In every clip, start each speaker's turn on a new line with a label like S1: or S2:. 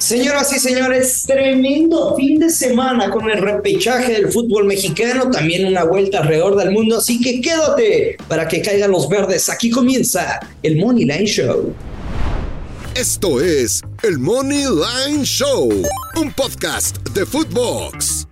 S1: Señoras y señores, tremendo fin de semana con el repechaje del fútbol mexicano, también una vuelta alrededor del mundo, así que quédate para que caigan los verdes. Aquí comienza el Money Line Show.
S2: Esto es el Money Line Show, un podcast de Footbox.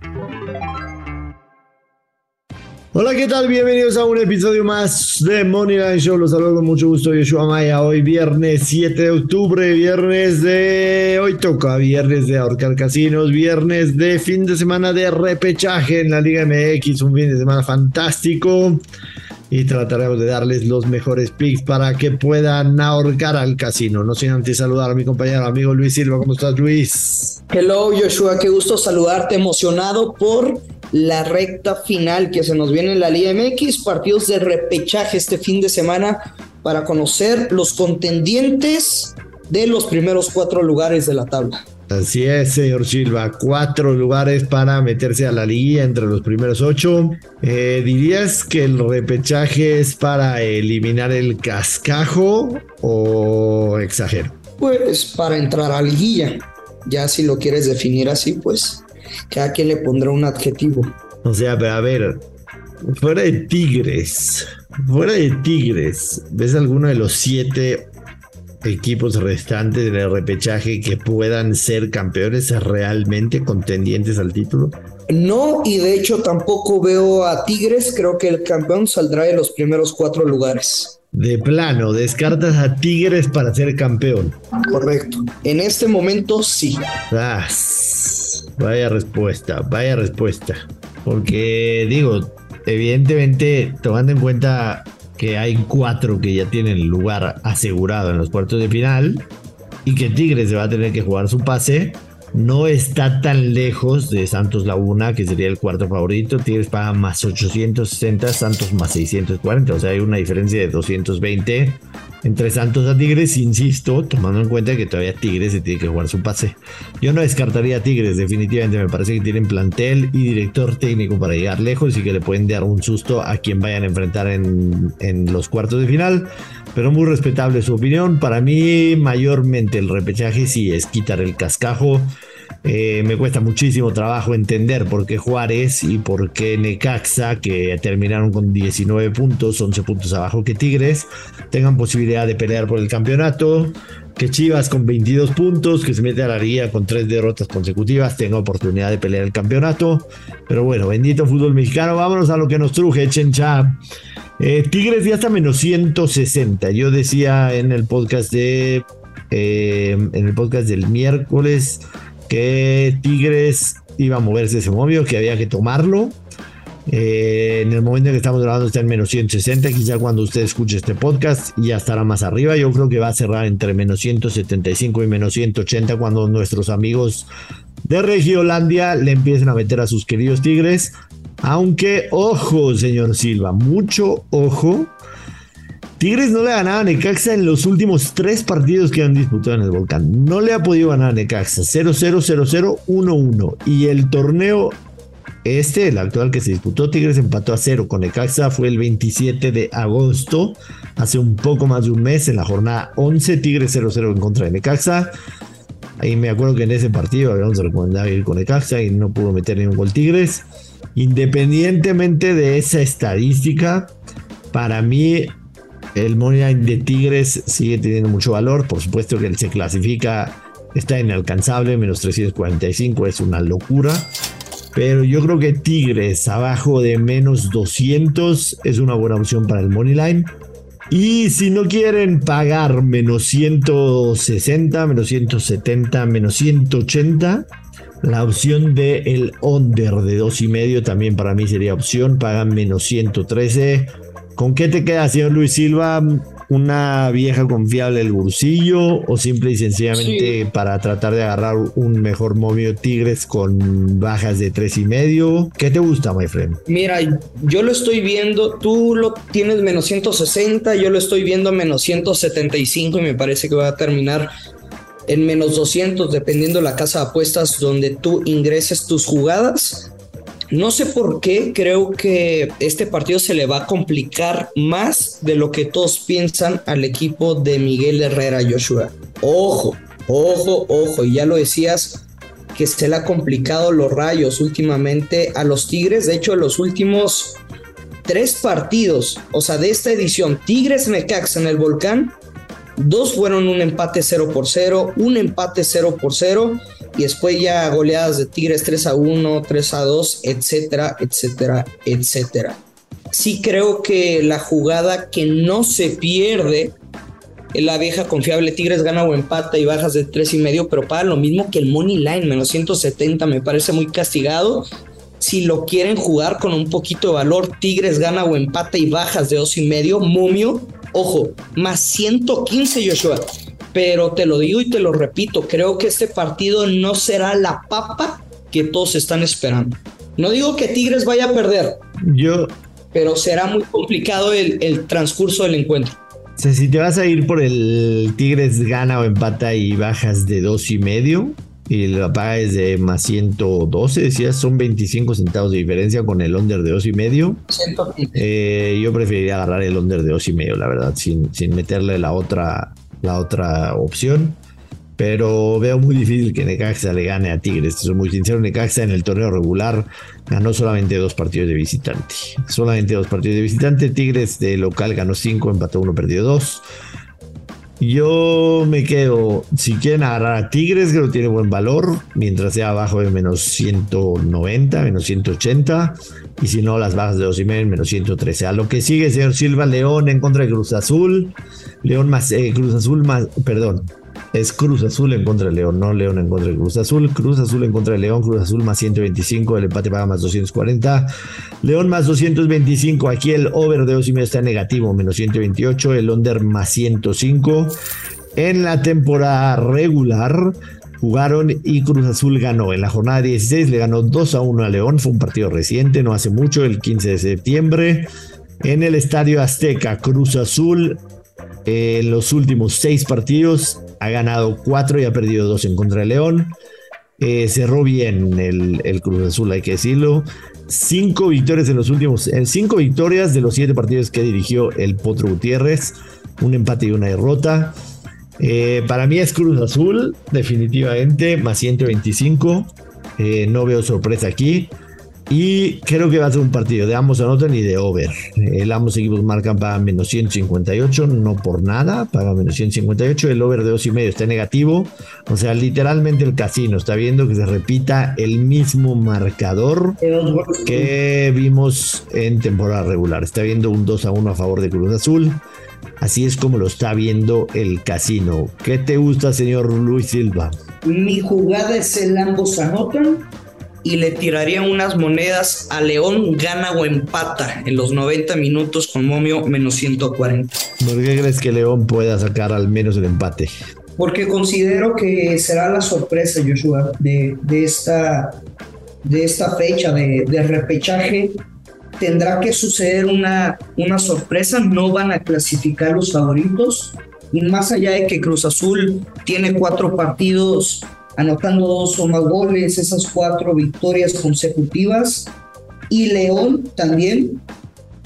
S3: Hola, ¿qué tal? Bienvenidos a un episodio más de Moneyline Show. Los saludo con mucho gusto, Yoshua Maya. Hoy viernes 7 de octubre, viernes de... Hoy toca viernes de ahorcar casinos, viernes de fin de semana de repechaje en la Liga MX. Un fin de semana fantástico. Y trataremos de darles los mejores picks para que puedan ahorcar al casino. No sin antes saludar a mi compañero, amigo Luis Silva. ¿Cómo estás, Luis?
S1: Hello, Joshua. Qué gusto saludarte. Emocionado por la recta final que se nos viene en la Liga MX, partidos de repechaje este fin de semana para conocer los contendientes de los primeros cuatro lugares de la tabla.
S3: Así es, señor Silva. Cuatro lugares para meterse a la liga entre los primeros ocho. Eh, ¿Dirías que el repechaje es para eliminar el cascajo o exagero?
S1: Pues para entrar a la liguilla. Ya si lo quieres definir así, pues cada quien le pondrá un adjetivo.
S3: O sea, pero a ver, fuera de Tigres, fuera de Tigres, ¿ves alguno de los siete equipos restantes del repechaje que puedan ser campeones realmente contendientes al título?
S1: No, y de hecho tampoco veo a Tigres, creo que el campeón saldrá de los primeros cuatro lugares.
S3: De plano, descartas a Tigres para ser campeón.
S1: Correcto. En este momento sí.
S3: Ah, Vaya respuesta, vaya respuesta. Porque digo, evidentemente, tomando en cuenta que hay cuatro que ya tienen lugar asegurado en los cuartos de final y que Tigres se va a tener que jugar su pase, no está tan lejos de Santos Laguna, que sería el cuarto favorito. Tigres paga más 860, Santos más 640, o sea, hay una diferencia de 220 entre Santos a Tigres, insisto, tomando en cuenta que todavía Tigres se tiene que jugar su pase. Yo no descartaría a Tigres, definitivamente me parece que tienen plantel y director técnico para llegar lejos y que le pueden dar un susto a quien vayan a enfrentar en, en los cuartos de final. Pero muy respetable su opinión. Para mí, mayormente el repechaje sí es quitar el cascajo eh, me cuesta muchísimo trabajo entender por qué Juárez y por qué Necaxa, que terminaron con 19 puntos, 11 puntos abajo que Tigres, tengan posibilidad de pelear por el campeonato. Que Chivas con 22 puntos, que se mete a la liga con tres derrotas consecutivas, tenga oportunidad de pelear el campeonato. Pero bueno, bendito fútbol mexicano. Vámonos a lo que nos truje, Chencha. Eh, Tigres ya está menos 160. Yo decía en el podcast de. Eh, en el podcast del miércoles que Tigres iba a moverse ese móvil, que había que tomarlo. Eh, en el momento en que estamos grabando está en menos 160, quizá cuando usted escuche este podcast ya estará más arriba. Yo creo que va a cerrar entre menos 175 y menos 180 cuando nuestros amigos de Regiolandia le empiecen a meter a sus queridos Tigres. Aunque, ojo, señor Silva, mucho ojo Tigres no le ha ganado a Necaxa en los últimos tres partidos que han disputado en el Volcán. No le ha podido ganar a Necaxa. 0-0, 0-0, 1-1. Y el torneo este, el actual que se disputó, Tigres empató a 0 con Necaxa. Fue el 27 de agosto, hace un poco más de un mes, en la jornada 11. Tigres 0-0 en contra de Necaxa. Ahí me acuerdo que en ese partido habíamos recomendado ir con Necaxa y no pudo meter ningún gol Tigres. Independientemente de esa estadística, para mí el Moneyline de Tigres sigue teniendo mucho valor. Por supuesto que se clasifica, está inalcanzable, menos 345, es una locura. Pero yo creo que Tigres abajo de menos 200 es una buena opción para el Moneyline. Y si no quieren pagar menos 160, menos 170, menos 180, la opción de el under de dos y medio también para mí sería opción. Pagan menos 113 ¿Con qué te queda, señor Luis Silva? ¿Una vieja confiable del bursillo o simple y sencillamente para tratar de agarrar un mejor movio Tigres con bajas de tres y medio? ¿Qué te gusta, my friend?
S1: Mira, yo lo estoy viendo, tú lo tienes menos 160, yo lo estoy viendo menos 175 y me parece que va a terminar en menos 200 dependiendo la casa de apuestas donde tú ingreses tus jugadas. No sé por qué, creo que este partido se le va a complicar más de lo que todos piensan al equipo de Miguel Herrera Joshua. Ojo, Ojo, ojo, y ya lo decías, que se le ha complicado los rayos últimamente a los Tigres. De hecho, los últimos tres partidos, o sea, de esta edición, Tigres Necaxa en el Volcán, dos fueron un empate 0 por 0, un empate 0 por 0 y después ya goleadas de Tigres 3 a 1, 3 a 2, etcétera, etcétera, etcétera. Sí creo que la jugada que no se pierde la vieja confiable Tigres gana o empata y bajas de tres y medio, pero para lo mismo que el Money Line, menos 170, me parece muy castigado. Si lo quieren jugar con un poquito de valor, Tigres gana o empata y bajas de dos y medio, momio, ojo, más 115 Joshua. Pero te lo digo y te lo repito, creo que este partido no será la papa que todos están esperando. No digo que Tigres vaya a perder.
S3: Yo.
S1: Pero será muy complicado el, el transcurso del encuentro.
S3: O sea, si te vas a ir por el Tigres gana o empata y bajas de dos y medio y la paga es de más 112, decías, son 25 centavos de diferencia con el under de dos y medio. Eh, yo preferiría agarrar el under de dos y medio, la verdad, sin, sin meterle la otra, la otra opción pero veo muy difícil que Necaxa le gane a Tigres. Soy muy sincero, Necaxa en el torneo regular ganó solamente dos partidos de visitante. Solamente dos partidos de visitante. Tigres de local ganó cinco, empató uno, perdió dos. Yo me quedo, si quieren agarrar a Tigres, que tiene buen valor, mientras sea abajo de menos 190, menos 180, y si no, las bajas de medio, menos 113. A lo que sigue, señor Silva, León en contra de Cruz Azul, León más, eh, Cruz Azul más, perdón, es Cruz Azul en contra de León, no León en contra de Cruz Azul. Cruz Azul en contra de León, Cruz Azul más 125, el empate paga más 240. León más 225, aquí el over de 2 y medio está negativo, menos 128, el under más 105. En la temporada regular jugaron y Cruz Azul ganó. En la jornada 16 le ganó 2 a 1 a León, fue un partido reciente, no hace mucho, el 15 de septiembre. En el Estadio Azteca, Cruz Azul en los últimos seis partidos ha ganado cuatro y ha perdido dos en contra de León. Eh, cerró bien el, Cruz Azul, hay que decirlo. Cinco victorias en los últimos, en cinco victorias de los siete partidos que dirigió el Potro Gutiérrez, un empate y una derrota. Eh, para mí es Cruz Azul, definitivamente, más 125. Eh, no veo sorpresa aquí. Y creo que va a ser un partido de ambos anotan y de over. El ambos equipos marcan para menos 158, no por nada, paga menos 158. El over de dos y medio está negativo. O sea, literalmente el casino está viendo que se repita el mismo marcador que vimos en temporada regular. Está viendo un 2 a 1 a favor de Cruz Azul. Así es como lo está viendo el casino. ¿Qué te gusta, señor Luis Silva?
S1: Mi jugada es el ambos anotan y le tiraría unas monedas a León, gana o empata en los 90 minutos con momio menos 140.
S3: ¿Por qué crees que León pueda sacar al menos el empate?
S1: Porque considero que será la sorpresa, Joshua, de, de, esta, de esta fecha de, de, repechaje. Tendrá que suceder una, una sorpresa, no van a clasificar los favoritos. Y más allá de que Cruz Azul tiene cuatro partidos anotando dos o más goles, esas cuatro victorias consecutivas. Y León también,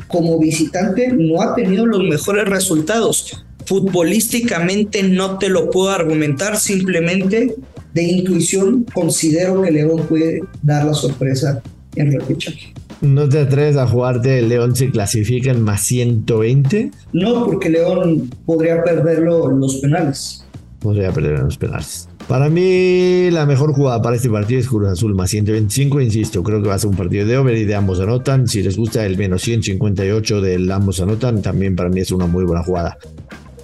S1: como visitante, no ha tenido los mejores resultados. Futbolísticamente no te lo puedo argumentar, simplemente de intuición considero que León puede dar la sorpresa en repechaje.
S3: ¿No te atreves a jugarte el León si clasifica en más 120?
S1: No, porque León podría perderlo en los penales.
S3: Podría perder en los penales. Para mí, la mejor jugada para este partido es Cruz Azul más 125. Insisto, creo que va a ser un partido de over y de ambos anotan. Si les gusta el menos 158 del ambos anotan, también para mí es una muy buena jugada.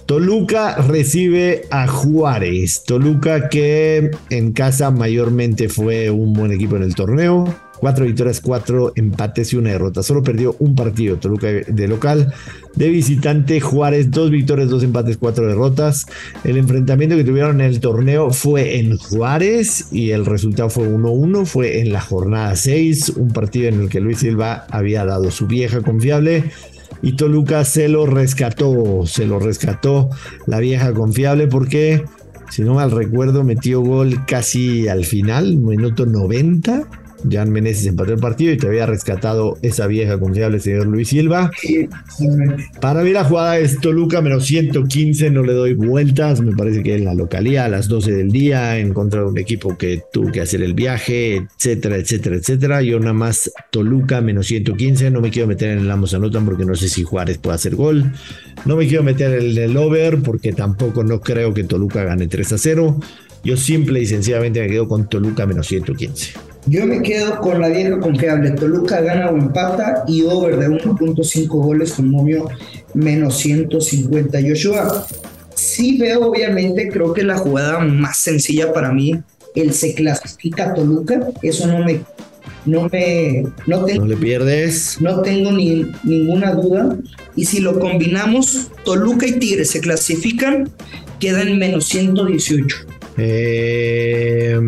S3: Toluca recibe a Juárez. Toluca que en casa mayormente fue un buen equipo en el torneo Cuatro victorias, cuatro empates y una derrota. Solo perdió un partido Toluca de local. De visitante Juárez, dos victorias, dos empates, cuatro derrotas. El enfrentamiento que tuvieron en el torneo fue en Juárez y el resultado fue 1-1. Fue en la jornada 6, un partido en el que Luis Silva había dado su vieja confiable y Toluca se lo rescató, se lo rescató la vieja confiable porque, si no mal recuerdo, metió gol casi al final, minuto 90 Jan Meneses empató el partido y te había rescatado esa vieja confiable señor Luis Silva. Para mí la jugada es Toluca menos 115, no le doy vueltas, me parece que es la localía a las 12 del día en contra de un equipo que tuvo que hacer el viaje, etcétera, etcétera, etcétera. Yo nada más Toluca menos 115, no me quiero meter en el ambos anotan porque no sé si Juárez puede hacer gol. No me quiero meter en el over porque tampoco no creo que Toluca gane 3 a 0. Yo simple y sencillamente me quedo con Toluca menos 115.
S1: Yo me quedo con la vieja confiable. Toluca gana o empata y over de 1.5 goles con momio menos 150. Joshua, sí veo, obviamente, creo que la jugada más sencilla para mí, el se clasifica Toluca. Eso no me. No me. No, tengo,
S3: no le pierdes.
S1: No tengo ni, ninguna duda. Y si lo combinamos, Toluca y Tigres se clasifican, queda en menos 118.
S3: Eh.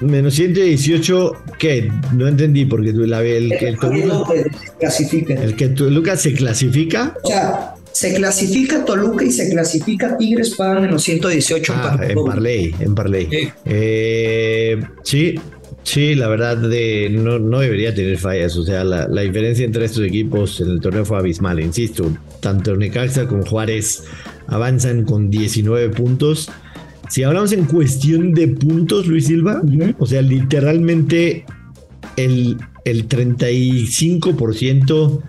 S3: Menos 118, ¿qué? No entendí porque tú la el,
S1: que el Toluca se clasifica.
S3: El que Toluca se clasifica.
S1: O sea, se clasifica Toluca y se clasifica Tigres para menos 118
S3: ah, en Parley, en Parley. Sí. Eh, sí, sí, la verdad de, no, no debería tener fallas. O sea, la, la, diferencia entre estos equipos en el torneo fue abismal, insisto. Tanto Necaxa como Juárez avanzan con 19 puntos. Si hablamos en cuestión de puntos, Luis Silva, o sea, literalmente el, el 35%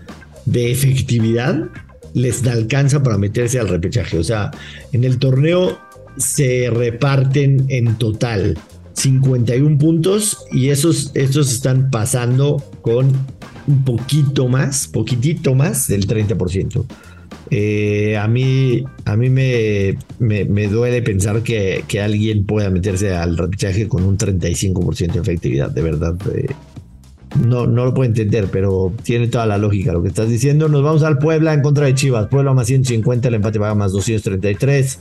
S3: de efectividad les alcanza para meterse al repechaje. O sea, en el torneo se reparten en total 51 puntos y esos, esos están pasando con un poquito más, poquitito más del 30%. Eh, a mí, a mí me, me, duele pensar que, que, alguien pueda meterse al repechaje con un 35% de efectividad, de verdad. Eh, no, no lo puedo entender, pero tiene toda la lógica lo que estás diciendo. Nos vamos al Puebla en contra de Chivas. Puebla más 150, el empate paga más 233.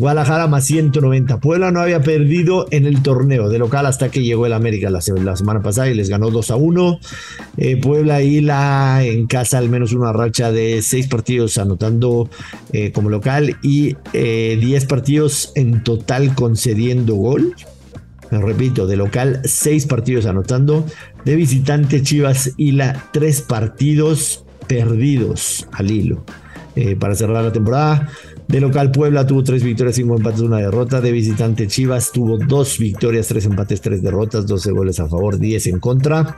S3: Guadalajara más 190. Puebla no había perdido en el torneo de local hasta que llegó el América la, semana pasada y les ganó 2 a 1. Eh, Puebla y la en casa al menos una racha de 6 partidos anotando eh, como local y 10 eh, partidos en total concediendo gol. Repito, de local 6 partidos anotando. De visitante Chivas y la 3 partidos perdidos al hilo. para cerrar la temporada. De local Puebla tuvo tres victorias, cinco empates, una derrota. De visitante Chivas tuvo dos victorias, tres empates, tres derrotas, 12 goles a favor, 10 en contra.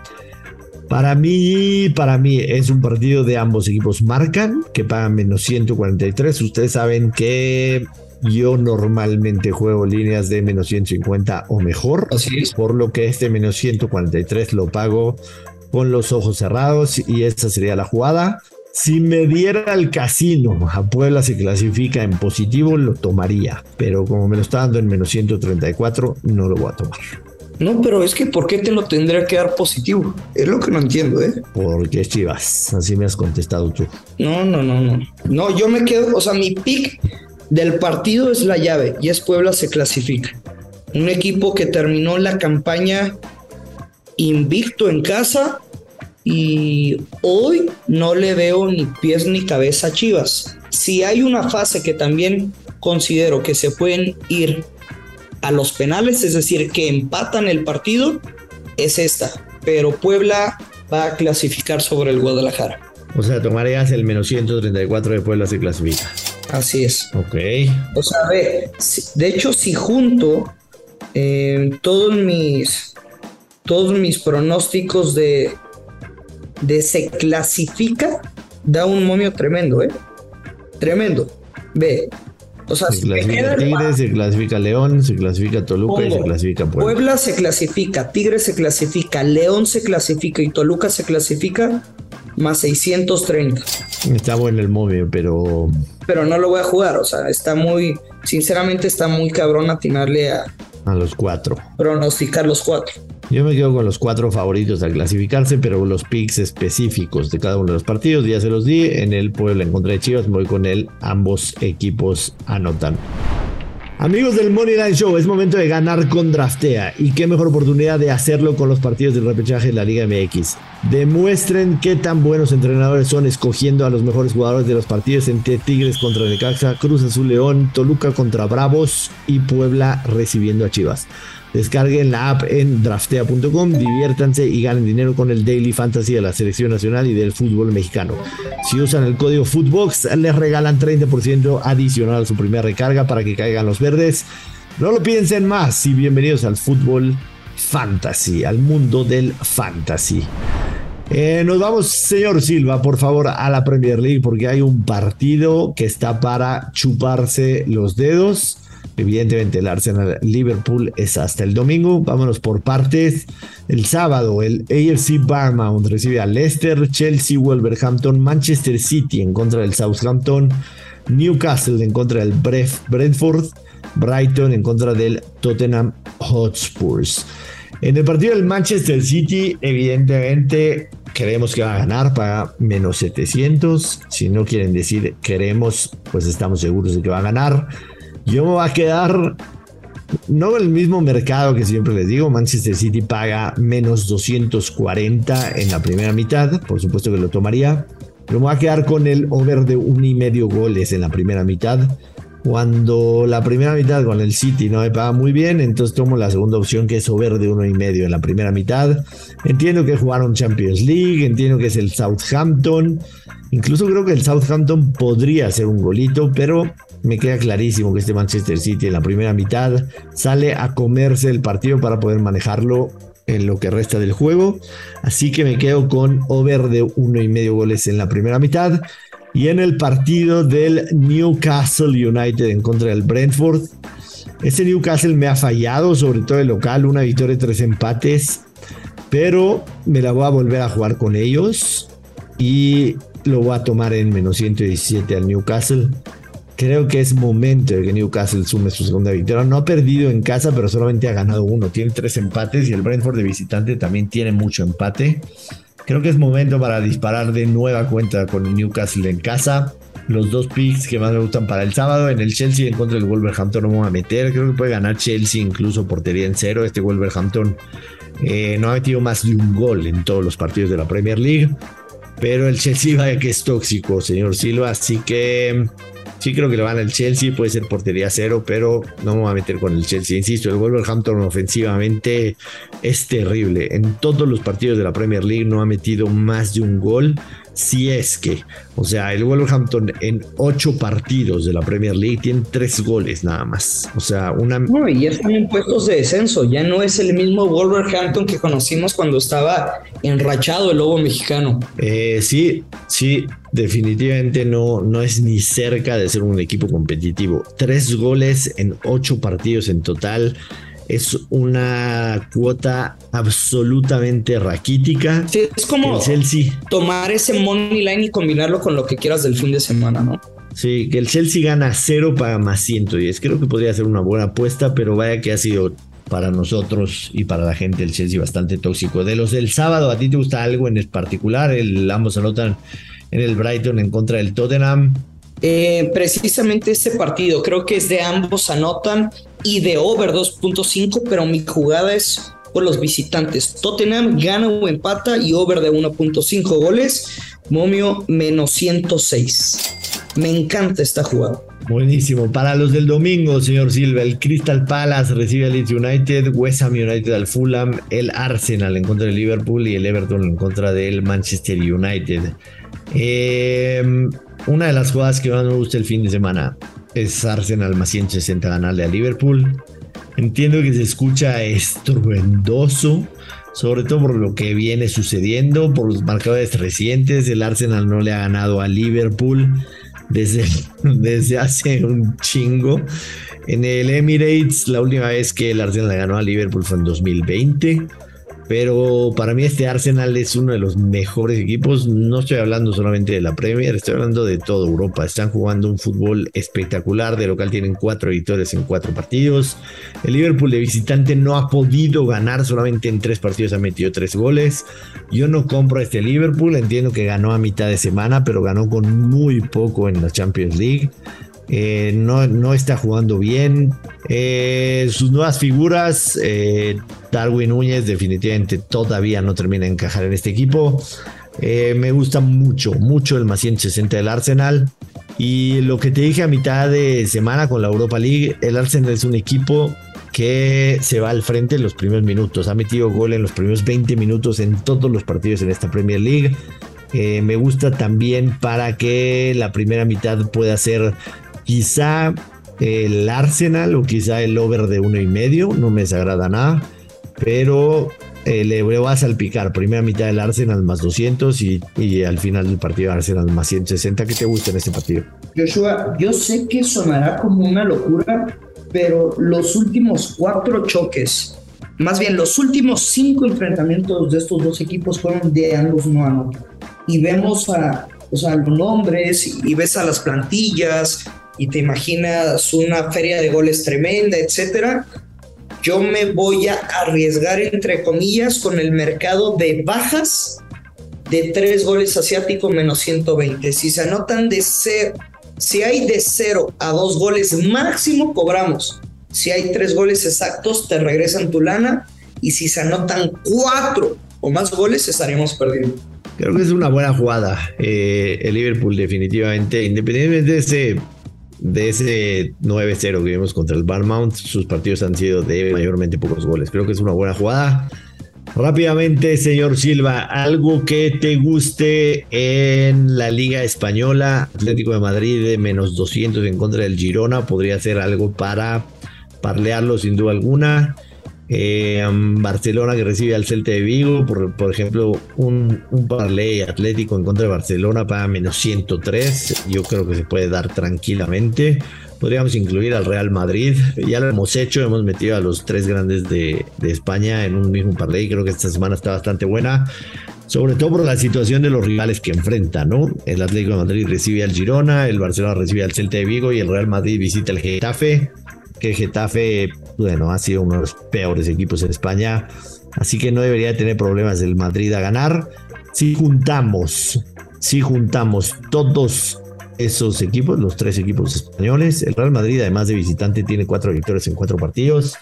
S3: Para mí, para mí es un partido de ambos equipos marcan, que pagan menos 143. Ustedes saben que yo normalmente juego líneas de menos 150 o mejor.
S1: Así es.
S3: Por lo que este menos 143 lo pago con los ojos cerrados y esa sería la jugada. Si me diera el casino, a Puebla se clasifica en positivo, lo tomaría. Pero como me lo está dando en menos 134, no lo voy a tomar.
S1: No, pero es que ¿por qué te lo tendría que dar positivo? Es lo que no entiendo, ¿eh?
S3: Porque Chivas, así me has contestado tú.
S1: No, no, no, no. No, yo me quedo, o sea, mi pick del partido es la llave y es Puebla se clasifica. Un equipo que terminó la campaña invicto en casa y hoy no le veo ni pies ni cabeza a Chivas. Si hay una fase que también considero que se pueden ir a los penales, es decir, que empatan el partido, es esta. Pero Puebla va a clasificar sobre el Guadalajara.
S3: O sea, tomarías el menos 134 de Puebla se clasifica.
S1: Así es.
S3: Ok.
S1: O sea, ve, de hecho, si junto eh, todos mis todos mis pronósticos de, de se clasifica, da un momio tremendo, ¿eh? Tremendo. Ve. O sea,
S3: se clasifica Tigre, se clasifica León, se clasifica Toluca y se clasifica Puebla.
S1: Puebla se clasifica, Tigre se clasifica, León se clasifica y Toluca se clasifica más 630.
S3: Está bueno el momio, pero.
S1: Pero no lo voy a jugar, o sea, está muy. Sinceramente, está muy cabrón atinarle a.
S3: A los cuatro.
S1: Pronosticar los cuatro.
S3: Yo me quedo con los cuatro favoritos al clasificarse, pero los picks específicos de cada uno de los partidos ya se los di. En el Puebla en contra de Chivas, voy con él. Ambos equipos anotan. Amigos del Money Line Show, es momento de ganar con Draftea. Y qué mejor oportunidad de hacerlo con los partidos del repechaje de la Liga MX. Demuestren qué tan buenos entrenadores son escogiendo a los mejores jugadores de los partidos entre Tigres contra Necaxa, Cruz Azul León, Toluca contra Bravos y Puebla recibiendo a Chivas. Descarguen la app en draftea.com, diviértanse y ganen dinero con el Daily Fantasy de la Selección Nacional y del fútbol mexicano. Si usan el código Footbox, les regalan 30% adicional a su primera recarga para que caigan los verdes. No lo piensen más y bienvenidos al fútbol fantasy, al mundo del fantasy. Eh, nos vamos, señor Silva, por favor, a la Premier League porque hay un partido que está para chuparse los dedos. Evidentemente el Arsenal Liverpool es hasta el domingo. Vámonos por partes. El sábado el AFC Bournemouth recibe a Leicester, Chelsea, Wolverhampton, Manchester City en contra del Southampton, Newcastle en contra del Brentford, Brighton en contra del Tottenham Hotspurs. En el partido del Manchester City, evidentemente creemos que va a ganar para menos 700. Si no quieren decir queremos, pues estamos seguros de que va a ganar. Yo me voy a quedar no el mismo mercado que siempre les digo. Manchester City paga menos 240 en la primera mitad. Por supuesto que lo tomaría. Pero me voy a quedar con el over de un y medio goles en la primera mitad. Cuando la primera mitad con el City no me paga muy bien, entonces tomo la segunda opción que es over de uno y medio en la primera mitad. Entiendo que jugaron Champions League, entiendo que es el Southampton. Incluso creo que el Southampton podría ser un golito, pero me queda clarísimo que este Manchester City en la primera mitad sale a comerse el partido para poder manejarlo en lo que resta del juego. Así que me quedo con over de uno y medio goles en la primera mitad. Y en el partido del Newcastle United en contra del Brentford. Este Newcastle me ha fallado, sobre todo el local, una victoria y tres empates. Pero me la voy a volver a jugar con ellos. Y lo voy a tomar en menos 117 al Newcastle. Creo que es momento de que Newcastle sume su segunda victoria. No ha perdido en casa, pero solamente ha ganado uno. Tiene tres empates y el Brentford de visitante también tiene mucho empate. Creo que es momento para disparar de nueva cuenta con Newcastle en casa. Los dos picks que más me gustan para el sábado. En el Chelsea en contra del Wolverhampton no me voy a meter. Creo que puede ganar Chelsea incluso portería en cero. Este Wolverhampton eh, no ha metido más de un gol en todos los partidos de la Premier League. Pero el Chelsea vaya que es tóxico, señor Silva. Así que Sí creo que le van al Chelsea, puede ser portería cero, pero no me a meter con el Chelsea. Insisto, el Wolverhampton ofensivamente es terrible. En todos los partidos de la Premier League no ha metido más de un gol si es que, o sea, el Wolverhampton en ocho partidos de la Premier League tiene tres goles nada más. O sea, una.
S1: No, y ya están en puestos de descenso. Ya no es el mismo Wolverhampton que conocimos cuando estaba enrachado el lobo mexicano.
S3: Eh, sí, sí, definitivamente no, no es ni cerca de ser un equipo competitivo. Tres goles en ocho partidos en total es una cuota absolutamente raquítica.
S1: Sí, es como Chelsea, tomar ese money line y combinarlo con lo que quieras del fin de semana, ¿no?
S3: Sí, que el Chelsea gana cero para más 110. Creo que podría ser una buena apuesta, pero vaya que ha sido para nosotros y para la gente el Chelsea bastante tóxico. De los del sábado, ¿a ti te gusta algo en particular? El, ambos anotan en el Brighton en contra del Tottenham.
S1: Eh, precisamente este partido, creo que es de ambos anotan y de over 2.5, pero mi jugada es por los visitantes. Tottenham gana o empata y over de 1.5 goles. Momio menos 106. Me encanta esta jugada.
S3: Buenísimo. Para los del domingo, señor Silva, el Crystal Palace recibe al Leeds United, West Ham United al Fulham, el Arsenal en contra del Liverpool y el Everton en contra del Manchester United. Eh, una de las jugadas que más me gusta el fin de semana es Arsenal más 160 ganarle a Liverpool. Entiendo que se escucha estruendoso, sobre todo por lo que viene sucediendo, por los marcadores recientes. El Arsenal no le ha ganado a Liverpool desde, desde hace un chingo. En el Emirates, la última vez que el Arsenal le ganó a Liverpool fue en 2020. Pero para mí este Arsenal es uno de los mejores equipos. No estoy hablando solamente de la Premier, estoy hablando de toda Europa. Están jugando un fútbol espectacular. De local tienen cuatro victorias en cuatro partidos. El Liverpool de visitante no ha podido ganar, solamente en tres partidos ha metido tres goles. Yo no compro este Liverpool, entiendo que ganó a mitad de semana, pero ganó con muy poco en la Champions League. Eh, no, no, está jugando bien. Eh, sus nuevas figuras, eh, Darwin Núñez, definitivamente todavía no termina de encajar en este equipo. me gusta mucho, mucho el más 160 del Arsenal. Y lo que te dije a mitad de semana con la Europa League, el Arsenal es un equipo que se va al frente en los primeros minutos. Ha metido gol en los primeros 20 minutos en todos los partidos en esta Premier League. Me gusta también para que la primera mitad pueda ser quizá el Arsenal o quizá el over de uno y medio. No me desagrada nada. Pero eh, le va a salpicar. Primera mitad del Arsenal más 200 y, al final del partido Arsenal más 160. ¿Qué te gusta en este partido?
S1: Joshua, yo sé que sonará como una locura, pero los últimos cuatro choques, más bien los últimos cinco enfrentamientos de estos dos equipos fueron de ambos no anotan. Y vemos a, o sea, los nombres y ves a las plantillas y te imaginas una feria de goles tremenda, etcétera yo me voy a arriesgar, entre comillas, con el mercado de bajas de tres goles asiáticos menos 120. Si se anotan de cero, si hay de cero a dos goles máximo, cobramos. Si hay tres goles exactos, te regresan tu lana. Y si se anotan cuatro o más goles, estaremos perdiendo.
S3: Creo que es una buena jugada. Eh, el Liverpool definitivamente, independientemente de ese de ese 9-0 que vimos contra el Barmount, sus partidos han sido de mayormente pocos goles. Creo que es una buena jugada. Rápidamente, señor Silva, algo que te guste en la Liga Española, Atlético de Madrid de menos 200 en contra del Girona, podría ser algo para parlearlo sin duda alguna. Eh, Barcelona que recibe al Celta de Vigo, por, ejemplo, un, un parlay atlético en contra de Barcelona para menos 103. Yo creo que se puede dar tranquilamente. Podríamos incluir al Real Madrid. Ya lo hemos hecho, hemos metido a los tres grandes de, de España en un mismo parlay. Creo que esta semana está bastante buena sobre todo por la situación de los rivales que enfrenta, ¿no? El Atlético de Madrid recibe al Girona, el Barcelona recibe al Celta de Vigo y el Real Madrid visita al Getafe que Getafe, bueno, ha sido uno de los peores equipos en España, así que no debería tener problemas el Madrid a ganar. Si juntamos, si juntamos todos esos equipos, los tres equipos españoles, el Real Madrid, además de visitante, tiene cuatro victorias en cuatro partidos.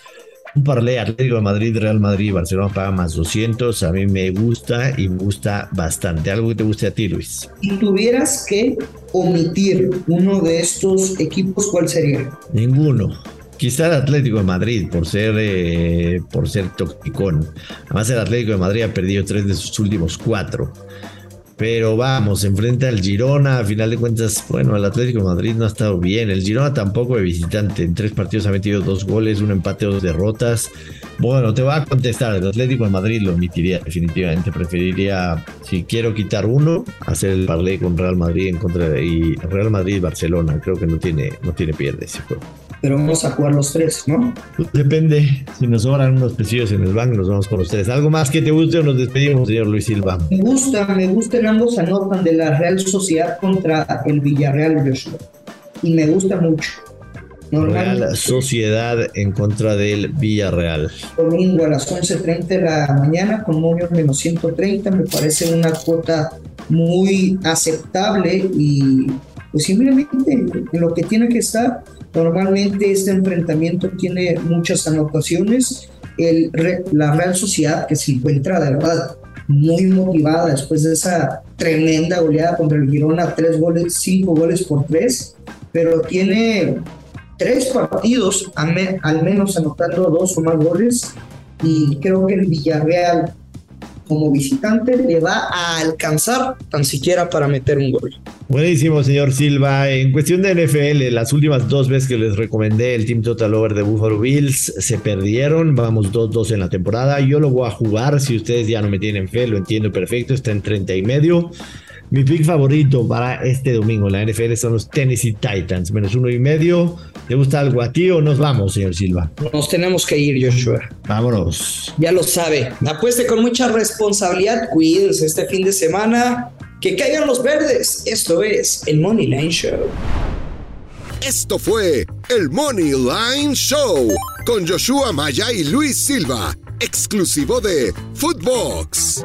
S3: Un parlé Atlético de Madrid, Real Madrid, Barcelona paga más 200. A mí me gusta y me gusta bastante. ¿Algo que te guste a ti, Luis?
S1: Si tuvieras que omitir uno de estos equipos, ¿cuál sería?
S3: Ninguno. Quizá el Atlético de Madrid, por ser, eh, por ser toxicón. Además, el Atlético de Madrid ha perdido tres de sus últimos cuatro. Pero vamos, enfrenta al Girona, a final de cuentas, bueno, el Atlético de Madrid no ha estado bien. El Girona tampoco de visitante. En tres partidos ha metido dos goles, un empate, dos derrotas. Bueno, te va a contestar. El Atlético de Madrid lo omitiría definitivamente. Preferiría, si quiero quitar uno, hacer el parlay con Real Madrid en contra de y Real Madrid Barcelona. Creo que no tiene, no tiene pierde ese juego
S1: pero vamos a jugar los tres, ¿no?
S3: Depende. Si nos sobran unos pesillos en el banco, nos vamos con ustedes. ¿Algo más que te guste o nos despedimos, señor Luis Silva?
S1: Me gusta, me gustan ambos anotan de la Real Sociedad contra el Villarreal Joshua. Y me gusta mucho.
S3: Real Sociedad en contra del Villarreal.
S1: Domingo a las 11.30 de la mañana con Moño menos 130. Me parece una cuota muy aceptable y pues simplemente en lo que tiene que estar Normalmente este enfrentamiento tiene muchas anotaciones. El, la Real Sociedad, que se encuentra de verdad muy motivada después de esa tremenda goleada contra el Girona, tres goles, cinco goles por tres, pero tiene tres partidos, al menos anotando dos o más goles, y creo que el Villarreal como visitante le va a alcanzar tan siquiera para meter un gol.
S3: Buenísimo, señor Silva. En cuestión de NFL, las últimas dos veces que les recomendé el Team Total Over de Buffalo Bills se perdieron. Vamos 2-2 en la temporada. Yo lo voy a jugar. Si ustedes ya no me tienen fe, lo entiendo perfecto. Está en 30 y medio. Mi pick favorito para este domingo en la NFL son los Tennessee Titans, menos uno y medio. ¿Te gusta algo a ti o nos vamos, señor Silva?
S1: Nos tenemos que ir, Joshua.
S3: Vámonos.
S1: Ya lo sabe. Apueste con mucha responsabilidad. Cuídense este fin de semana. Que caigan los verdes. Esto es el Money Line Show.
S2: Esto fue el Money Line Show con Joshua Maya y Luis Silva, exclusivo de Footbox.